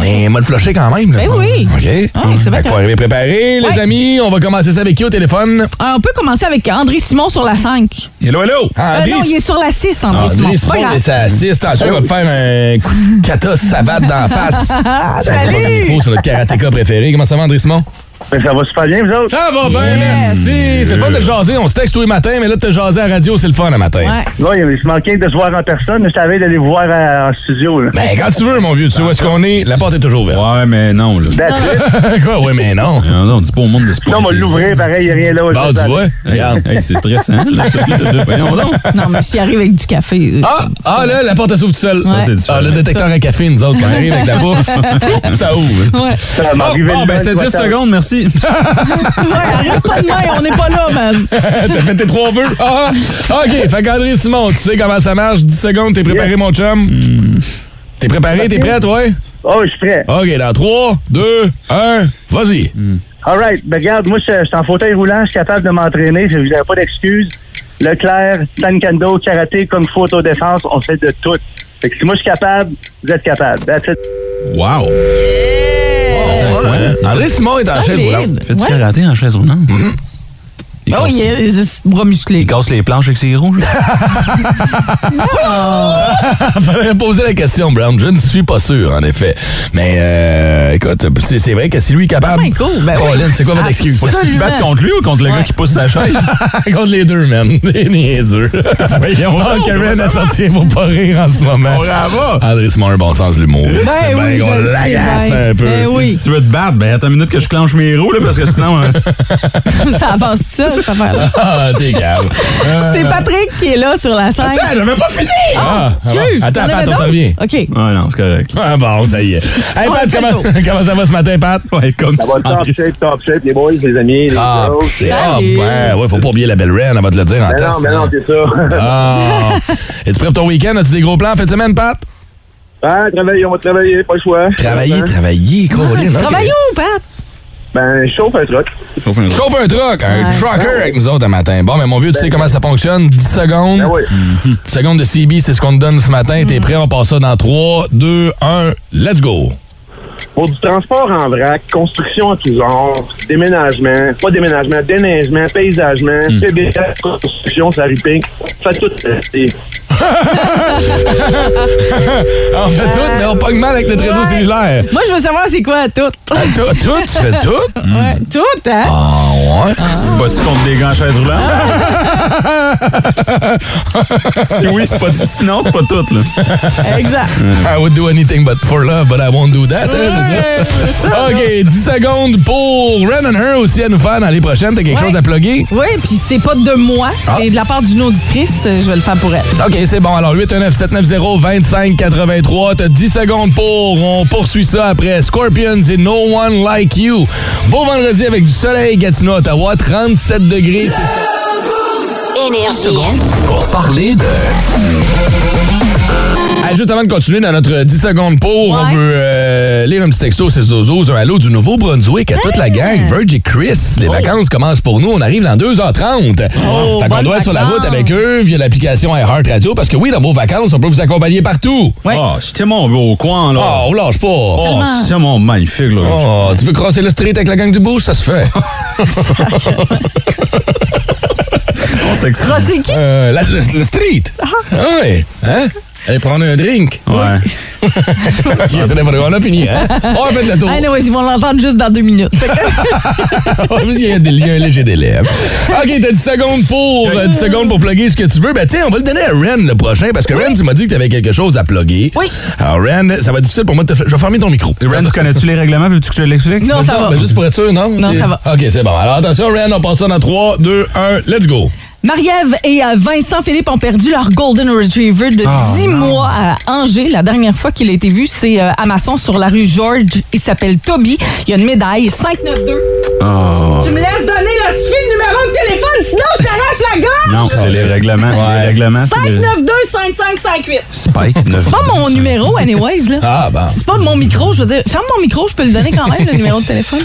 Mais il m'a le flusher quand même. là. Ben oui. OK. c'est fait qu'il faut arriver préparé, les amis. On va commencer ça avec qui au téléphone? Ah, on peut commencer avec André Simon sur la 5. Hello, hello! Euh, non, il est sur la 6, André Simon. André Simon, grave. c'est sa 6. Attention, il va te faire un coup de kata savate dans la face. (laughs) Salut! comme il faut, c'est notre karatéka préféré. Comment ça va, André Simon? Ben, ça va super bien, vous autres? Ça va bien, merci. C'est le fun de jaser. On se texte tous les matins, mais là, de te jaser à la radio, c'est le fun le matin. Ouais. Ouais, il se manquait de se voir en personne, mais je t'avais d'aller vous voir euh, en studio. Là. Ben, quand tu veux, mon vieux, tu sais où est-ce qu'on est. La porte est toujours ouverte. Ouais, mais non, là. (laughs) Quoi, oui, mais non. Non, non, dis pas au monde de se Non, on va l'ouvrir, pareil, il n'y a rien là. Bon, je tu vois. Regarde. hey, c'est stressant, là. ça, là, là. Voyons donc. Non, mais j'y arrive avec du café. Ah, ah, là, la porte elle s'ouvre toute seule. Ça, c'est différent. Ah, le détecteur à café, nous autres, quand on arrive avec la bouffe, (laughs) ça ouvre. Ouais. Ça m'a Oh, arrivé oh, le ben, c'était 10 attends. secondes, merci. (laughs) Ouais, arrête pas de main, on n'est pas là, man. (laughs) T'as fait tes trois vœux. Ah, OK, fait qu'André Simon, tu sais comment ça marche? 10 secondes, t'es préparé, mon chum? T'es préparé, t'es prêt, toi? Oh, je suis prêt. OK, dans 3, 2, 1, vas-y. All right. Ben, regarde, moi, je suis en fauteuil roulant, je suis capable de m'entraîner, je n'avais pas d'excuses. Leclerc, taekwondo, karaté, kung fu, autodéfense, on fait de tout. Fait que si moi, je suis capable, vous êtes capable. That's it. Wow. André Simon est en chaise roulante. Fais du Ouais. karaté en chaise roulante? Il, Oh, il a les bras musclés. il casse les planches avec ses roues. (laughs) (laughs) Faudrait poser la question, Brown. Je ne suis pas sûr, en effet. Mais, euh, écoute, c'est c'est vrai que si lui est capable. Ben cool. Ben oui. Colin, c'est quoi votre excuse? Faut-tu te Absolument. battre contre lui ou contre le gars qui pousse sa chaise? (laughs) Contre les deux, man. Des niaiseux. Voyons donc, Karen a ça sorti pour pas rire en ce moment. Bravo! André Simon a un bon sens de l'humour. C'est oui, bien qu'on je le sais l'agace bien. un peu. Ben oui. Si tu veux te battre, ben attends une minute que je clenche mes roues, là, parce que sinon... hein, Ça avance tout seul, cette affaire-là. (laughs) Ah, t'es calme. C'est Patrick qui est là sur la 5. Attends, j'avais pas fini! Ah, excuse, Attends, t'en Pat, on te revient. OK. Ouais, non, c'est correct. Ah bon, ça y est. Hey, On Pat, (laughs) comment, ça va ce matin, Pat? Ouais, comme Ça va top shape, top shape, les boys, les amis, les Ah, autres. ah, Salut. ben, ouais, faut pas oublier la belle Ren, elle va te le dire en Ben non, test. ben non, hein. c'est ça. (laughs) Ah. Es-tu prêt pour ton week-end? As-tu des gros plans en fin de semaine, Pat? Ah, travailler, on va travailler, pas le choix. Travailler, travailler, Ah, Colin. tu ok. travailles où, Pat? Ben, chauffe un truc. Chauffe un truc. Chauffe un truck, un Ouais. trucker avec nous autres un matin. Bon, mais mon vieux, tu sais comment ça fonctionne? 10 secondes. Ben oui. 10 secondes de CB, c'est ce qu'on te donne ce matin. Mm. T'es prêt? On passe ça dans 3, 2, 1, let's go. Pour du transport en vrac, construction en tout genre, déménagement, pas déménagement, déneigement, paysagement, Hmm. PBS, construction, ça riping, fait tout tester. (laughs) on fait tout, mais on pogne mal avec notre réseau Ouais. cellulaire. Moi, je veux savoir c'est quoi tout. Ah, tout, tout, tu fais tout? (laughs) Ouais, tout, hein? Ah, ouais. Tu te bats-tu contre des gars en chaise roulante? (laughs) si oui, c'est pas... Sinon, c'est pas tout, là. Exact. I would do anything but for love, but I won't do that. hein, OK, 10 secondes pour Ren and Her aussi à nous faire dans les prochaines. T'as quelque Ouais. chose à plugger? Oui, puis c'est pas de moi, Ah. c'est de la part d'une auditrice. Je vais le faire pour elle. OK, c'est bon. Alors, 819-790-2583. T'as 10 secondes pour. On poursuit ça après Scorpions et No One Like You. Beau vendredi avec du soleil, Gatineau, Ottawa, 37 degrés. Énergie. Pour parler de... Hey, juste avant de continuer dans notre 10 secondes pour, on veut euh, lire un petit texto 6 12 un allô du Nouveau-Brunswick à toute la gang. Virgie Chris, les vacances commencent pour nous. On arrive dans 2h30. Oh, fait qu'on doit être sur la route avec eux via l'application iHeart Radio parce que oui, dans vos vacances, on peut vous accompagner partout. Ouais. Oh, c'était mon beau coin, là. Oh, on lâche pas. Oh, c'est mon magnifique, là. Oh, tu veux crosser le street avec la gang du boost? Ça se fait. (laughs) On s'excuse. Ah, c'est qui? Euh, la- le, le street. Ah oui. Hein? Allez prendre un drink. Ouais. (laughs) On a fini, hein? On a fait le tour. Ah, non, ils vont l'entendre juste dans deux minutes. (laughs) Fait que- il, y a, des- un léger délai. hein. OK, t'as 10 secondes pour euh, 10 secondes pour plugger ce que tu veux. Ben tiens, on va le donner à Ren le prochain parce que Ren, tu m'as dit que t'avais quelque chose à plugger. Oui. Alors Ren, ça va être difficile pour moi de te... Je vais fermer ton micro. Ren, tu connais-tu les règlements? Veux-tu que je te l'explique? Non, ça va. ben, juste pour être sûr, non? Non, ça va. OK, c'est bon. Alors attention, Ren, on passe ça dans 3, 2, 1, let's go. Marie-Ève et euh, Vincent Philippe ont perdu leur Golden Retriever de Ah, 10 non. mois à Angers. La dernière fois qu'il a été vu, c'est euh, à Masson sur la rue George. Il s'appelle Toby. Il y a une médaille 592. Oh. Tu me laisses donner le suite numéro de téléphone, sinon je t'arrache la gorge! Non, c'est les règlements. Les règlements, c'est les- 592 5558. Spike. C'est pas mon numéro, anyways, là. Ah, bon. C'est pas mon micro, je veux dire. Ferme mon micro, je peux le donner quand même, le numéro de téléphone.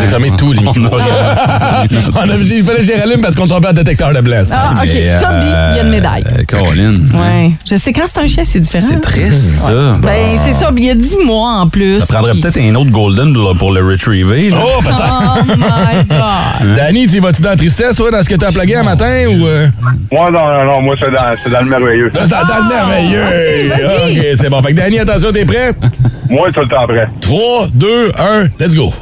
J'ai fermé tous les micros. on a, il fallait que j'y rallume parce qu'on tombait en détecteur de blesse. Ah, OK. Mais, Toby, il y a une médaille. euh, Caroline. Ouais. Je sais, quand c'est un chien, c'est différent. C'est triste, ça. Ben, c'est ça. Il y a 10 mois en plus. Ça prendrait peut-être un autre Golden là, pour le retriever. là. Oh, peut-être. Oh my (laughs) God. Danny, tu vas-tu dans la tristesse, toi, dans ce que t'as plugué un matin ou. euh? Moi, non, non, non, moi, c'est dans, le merveilleux. Dans, dans le merveilleux. vas-y. OK, c'est bon. Fait que Danny, attention, t'es prêt? Moi, tout le temps prêt. 3, 2, 1, let's go.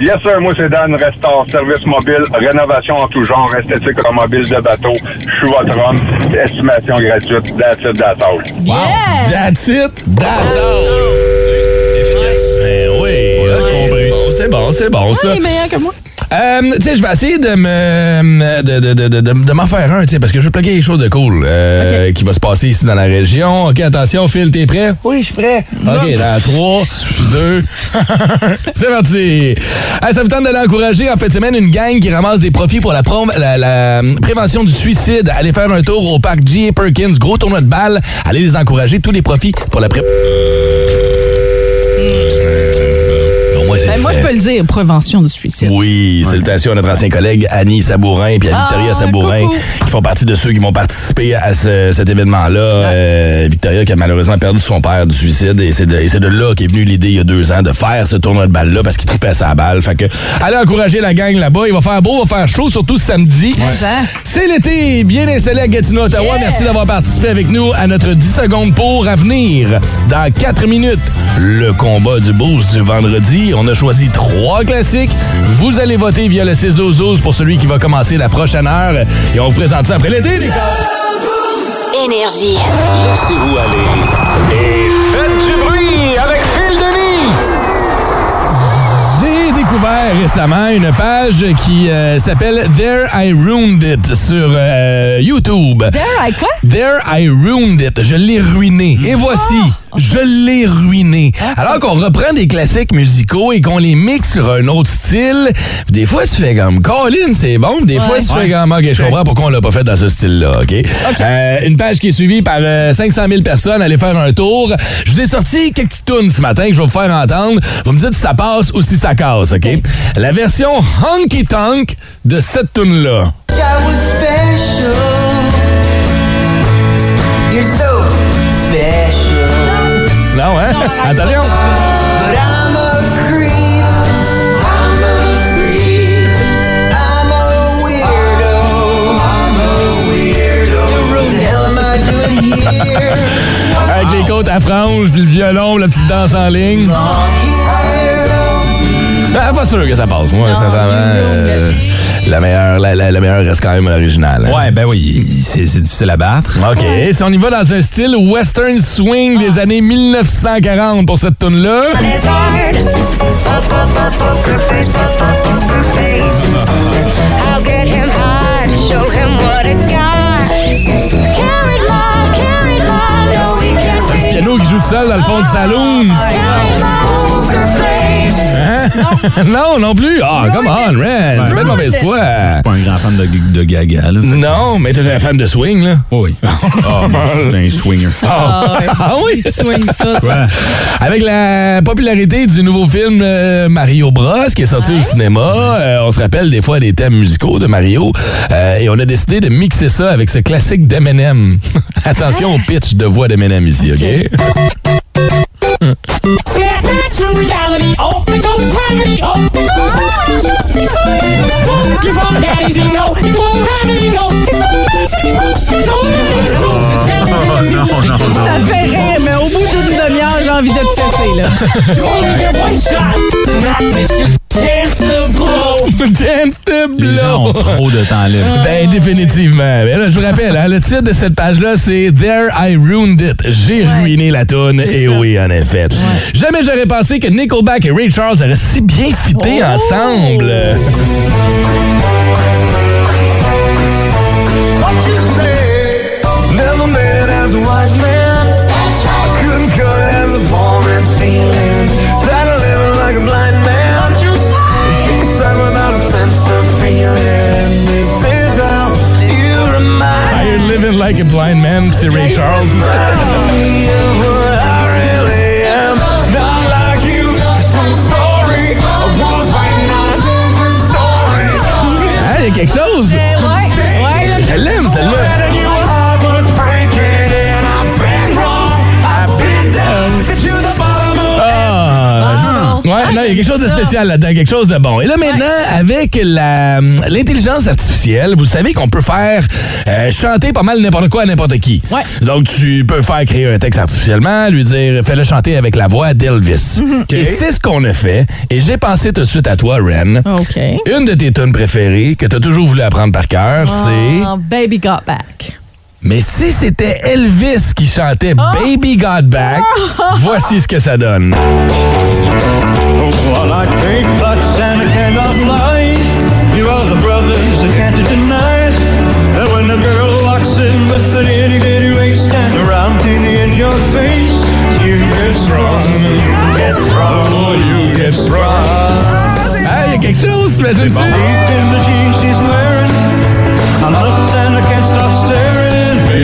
Yes, sir, moi, c'est Dan, restaure, service mobile, rénovation en tout genre, esthétique automobile de bateau. Je suis votre homme. Estimation gratuite. That's it, that's all. Yeah! That's it, that's all. Efficace. Eh oui, c'est bon, c'est bon, c'est bon, Ah, ça. il est meilleur que moi. Euh, tu sais, je vais essayer de me de, de, de, de, de- de m'en faire un, tu sais, parce que je veux plugger quelque chose de cool euh, qui va se passer ici dans la région. OK, attention, Phil, t'es prêt? Oui, je suis prêt. OK, dans 3, 2, (laughs) c'est parti. Hey, ça vous tente d'aller encourager en de semaine une gang qui ramasse des profits pour la, prom- la, la prévention du suicide. Allez faire un tour au parc G.A. Perkins, gros tournoi de balles. Allez les encourager, tous les profits pour la pré... Ben, moi, je peux le dire, prévention du suicide. Oui, salutations à notre ancien collègue Annie Sabourin puis à Ah, Victoria Sabourin coucou. qui font partie de ceux qui vont participer à ce- cet événement-là. Euh, Victoria qui a malheureusement perdu son père du suicide et c'est de, et là qu'est venue l'idée il y a deux ans de faire ce tournoi de balle-là parce qu'il tripait sa balle. Fait que allez encourager la gang là-bas. Il va faire beau, il va faire chaud, surtout samedi. C'est l'été, bien installé à Gatineau, Ottawa. Merci d'avoir participé avec nous à notre 10 secondes pour à venir. Dans 4 minutes, le combat du boost du vendredi. On a choisi trois classiques. Vous allez voter via le 6-12-12 pour celui qui va commencer la prochaine heure. Et on vous présente ça après l'été, les gars. Énergie. Laissez-vous aller et faites du bruit avec Phil Denis. J'ai découvert récemment une page qui euh, s'appelle There I Ruined It sur euh, YouTube. There, I quoi? There I ruined it. Je l'ai ruiné. Et voici, je l'ai ruiné. Alors qu'on reprend des classiques musicaux et qu'on les mixe sur un autre style, des fois, tu fais comme Colin, c'est bon. Des fois, tu fais comme OK, je comprends pourquoi on l'a pas fait dans ce style-là. OK? Euh, une page qui est suivie par euh, 500 000 personnes. Allez faire un tour. Je vous ai sorti quelques petites tunes ce matin que je vais vous faire entendre. Vous me dites si ça passe ou si ça casse. OK? La version honky tonk de cette tune-là. Non, hein? (laughs) Attention! (laughs) Avec les côtes à franges, puis le violon, la petite danse en ligne. Ah, pas sûr que ça passe. Moi, sincèrement, euh, la, meilleure, la, la- la meilleure reste quand même l'original. hein. Ouais, ben oui, c'est c'est difficile à battre. OK. Si on y va dans un style western swing des années 1940 pour cette we can't Un petit piano qui joue tout seul dans le fond du saloon. (laughs) non, non plus. Ah, come on, Ren. Tu fais de mauvaise foi. Je suis pas un grand fan de, de Gaga, là. Non, mais t'es un fan de swing, là. Oui. (laughs) Ah, moi, je suis un swinger. Ah, ah oui? Tu swings ça, toi. Ouais. Avec la popularité du nouveau film euh, Mario Bros qui est sorti au cinéma, euh, on se rappelle des fois des thèmes musicaux de Mario euh, et on a décidé de mixer ça avec ce classique d'Eminem. (laughs) Attention au pitch de voix d'Eminem ici, OK? (laughs) Ça fait mais au bout d'une demi-heure, j'ai envie de te cesser, là. (laughs) Chance to blow. Les gens ont trop de temps libre. Ben, définitivement. Mais là, je vous rappelle, hein, le titre de cette page-là, c'est There I Ruined It. J'ai ruiné la toune. Et oui, en effet. Jamais j'aurais pensé que Nickelback et Ray Charles auraient si bien fité Oh! ensemble. Là-dedans, quelque chose de bon. Et là maintenant, avec la- l'intelligence artificielle, vous savez qu'on peut faire euh, chanter pas mal n'importe quoi à n'importe qui. Ouais. Donc tu peux faire créer un texte artificiellement, lui dire fais-le chanter avec la voix d'Elvis. Et c'est ce qu'on a fait. Et j'ai pensé tout de suite à toi, Ren. OK. Une de tes tunes préférées que tu as toujours voulu apprendre par cœur, c'est Ah, Baby Got Back. Mais si c'était Elvis qui chantait Baby Got Back, (laughs) voici ce que ça donne. Oh, I like big butts and I cannot lie. You are the brothers I can't deny. And when a girl walks in with an itty bitty waist and a round titty in your face, you get strong, you get strong, you get strong. Ah, il y a quelque chose, imagine-tu? Deep in the jeans she's wearing, I looked and I can't stop staring.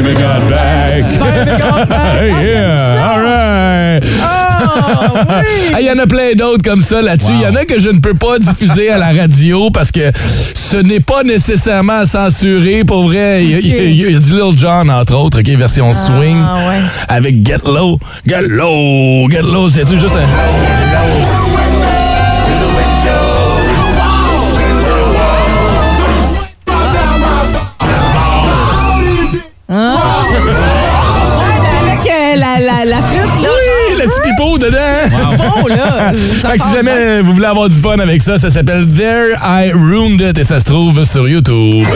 Baby got back. Baby Got Back. (laughs) Ah, yeah, ça. all right. Ah, oui. (laughs) Ah, Il y en a plein d'autres comme ça là-dessus. Il y en a que je ne peux pas diffuser à la radio parce que ce n'est pas nécessairement censuré. Pour vrai, il y, a- y y du Lil Jon, entre autres, OK, version swing, ouais. avec Get Low. Get Low, Get Low, c'est-tu juste un... Bon, là. (laughs) ça Fait que si jamais vous voulez avoir du fun avec ça, ça s'appelle There I Ruined It et ça se trouve sur YouTube.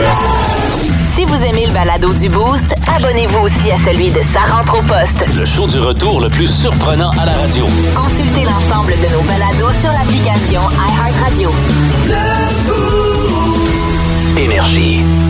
Si vous aimez le balado du Boost, abonnez-vous aussi à celui de Sa rentre au poste. Le show du retour le plus surprenant à la radio. Consultez l'ensemble de nos balados sur l'application iHeartRadio. Énergie.